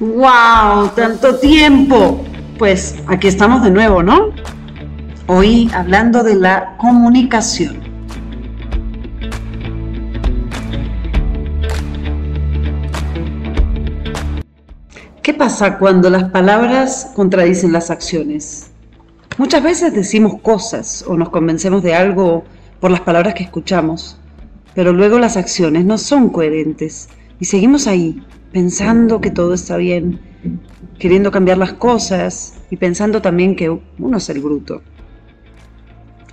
¡Wow! ¡Tanto tiempo! Pues aquí estamos de nuevo, ¿no? Hoy hablando de la comunicación. ¿Qué pasa cuando las palabras contradicen las acciones? Muchas veces decimos cosas o nos convencemos de algo por las palabras que escuchamos, pero luego las acciones no son coherentes y seguimos ahí, pensando que todo está bien, queriendo cambiar las cosas y pensando también que uno es el bruto.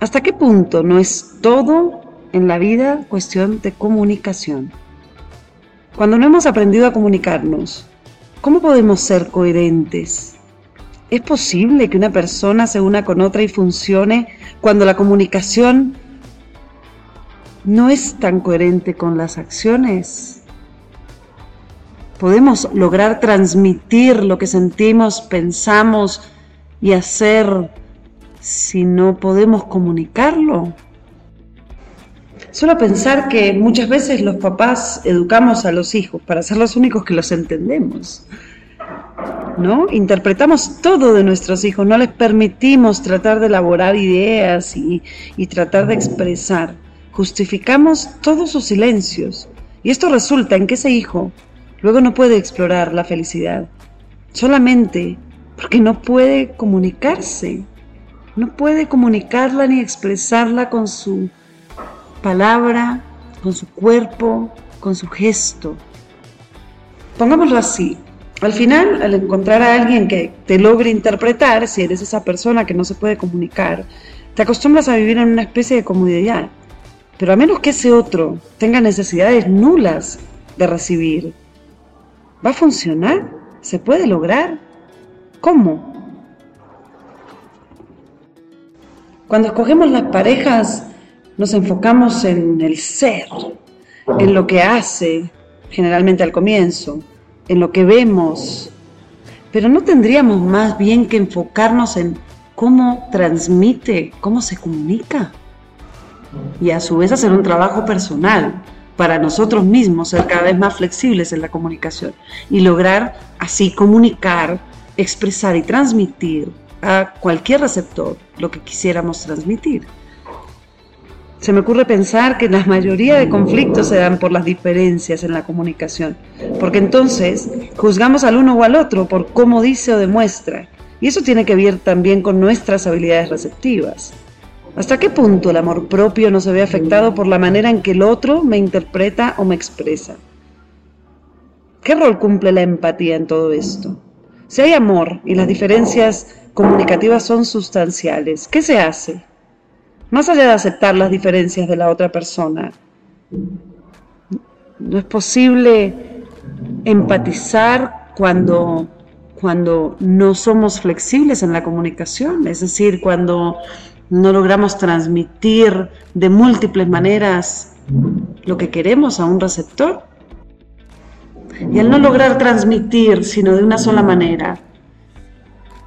¿Hasta qué punto no es todo en la vida cuestión de comunicación? Cuando no hemos aprendido a comunicarnos, ¿cómo podemos ser coherentes? ¿Es posible que una persona se una con otra y funcione cuando la comunicación no es tan coherente con las acciones? Podemos lograr transmitir lo que sentimos, pensamos y hacer si no podemos comunicarlo? Solo pensar que muchas veces los papás educamos a los hijos para ser los únicos que los entendemos. ¿No? Interpretamos todo de nuestros hijos, no les permitimos tratar de elaborar ideas y, y tratar de expresar. Justificamos todos sus silencios. Y esto resulta en que ese hijo Luego no puede explorar la felicidad, solamente porque no puede comunicarse, no puede comunicarla ni expresarla con su palabra, con su cuerpo, con su gesto. Pongámoslo así, al final, al encontrar a alguien que te logre interpretar, si eres esa persona que no se puede comunicar, te acostumbras a vivir en una especie de comodidad. Pero a menos que ese otro tenga necesidades nulas de recibir, ¿Va a funcionar? ¿Se puede lograr? ¿Cómo? Cuando escogemos las parejas, nos enfocamos en el ser, en lo que hace, generalmente al comienzo, en lo que vemos, pero no tendríamos más bien que enfocarnos en cómo transmite, cómo se comunica y a su vez hacer un trabajo personal para nosotros mismos ser cada vez más flexibles en la comunicación y lograr así comunicar, expresar y transmitir a cualquier receptor lo que quisiéramos transmitir. Se me ocurre pensar que la mayoría de conflictos se dan por las diferencias en la comunicación, porque entonces juzgamos al uno o al otro por cómo dice o demuestra, y eso tiene que ver también con nuestras habilidades receptivas. ¿Hasta qué punto el amor propio no se ve afectado por la manera en que el otro me interpreta o me expresa? ¿Qué rol cumple la empatía en todo esto? Si hay amor y las diferencias comunicativas son sustanciales, ¿qué se hace? Más allá de aceptar las diferencias de la otra persona, no es posible empatizar cuando, cuando no somos flexibles en la comunicación, es decir, cuando no logramos transmitir de múltiples maneras lo que queremos a un receptor. Y al no lograr transmitir sino de una sola manera,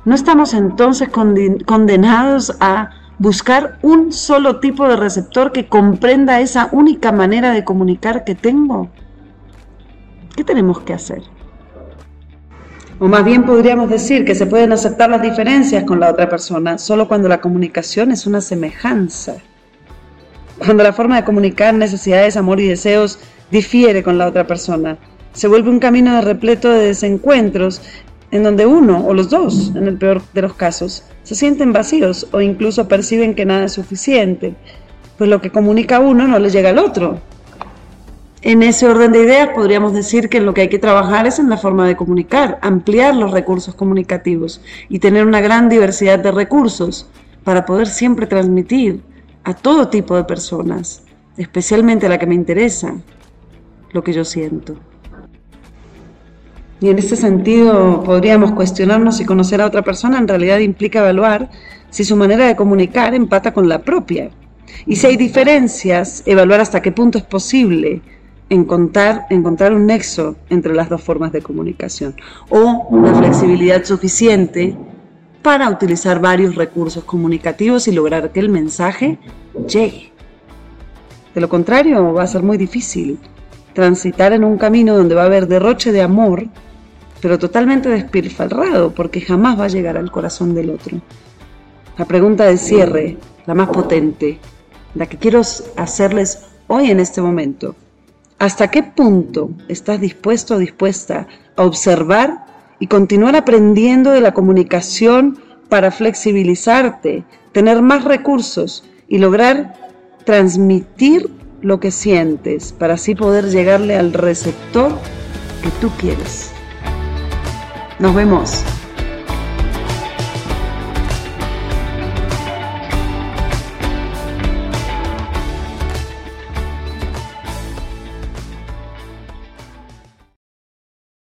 ¿no estamos entonces condenados a buscar un solo tipo de receptor que comprenda esa única manera de comunicar que tengo? ¿Qué tenemos que hacer? O más bien podríamos decir que se pueden aceptar las diferencias con la otra persona solo cuando la comunicación es una semejanza. Cuando la forma de comunicar necesidades, amor y deseos difiere con la otra persona. Se vuelve un camino repleto de desencuentros en donde uno o los dos, en el peor de los casos, se sienten vacíos o incluso perciben que nada es suficiente, pues lo que comunica uno no le llega al otro, en ese orden de ideas podríamos decir que lo que hay que trabajar es en la forma de comunicar, ampliar los recursos comunicativos y tener una gran diversidad de recursos para poder siempre transmitir a todo tipo de personas, especialmente a la que me interesa, lo que yo siento. Y en este sentido podríamos cuestionarnos si conocer a otra persona en realidad implica evaluar si su manera de comunicar empata con la propia. Y si hay diferencias, evaluar hasta qué punto es posible encontrar, encontrar un nexo entre las dos formas de comunicación o una flexibilidad suficiente para utilizar varios recursos comunicativos y lograr que el mensaje llegue. De lo contrario, va a ser muy difícil transitar en un camino donde va a haber derroche de amor pero totalmente despilfarrado porque jamás va a llegar al corazón del otro. La pregunta de cierre, la más potente, la que quiero hacerles hoy en este momento. ¿Hasta qué punto estás dispuesto o dispuesta a observar y continuar aprendiendo de la comunicación para flexibilizarte, tener más recursos y lograr transmitir lo que sientes para así poder llegarle al receptor que tú quieres? Nos vemos.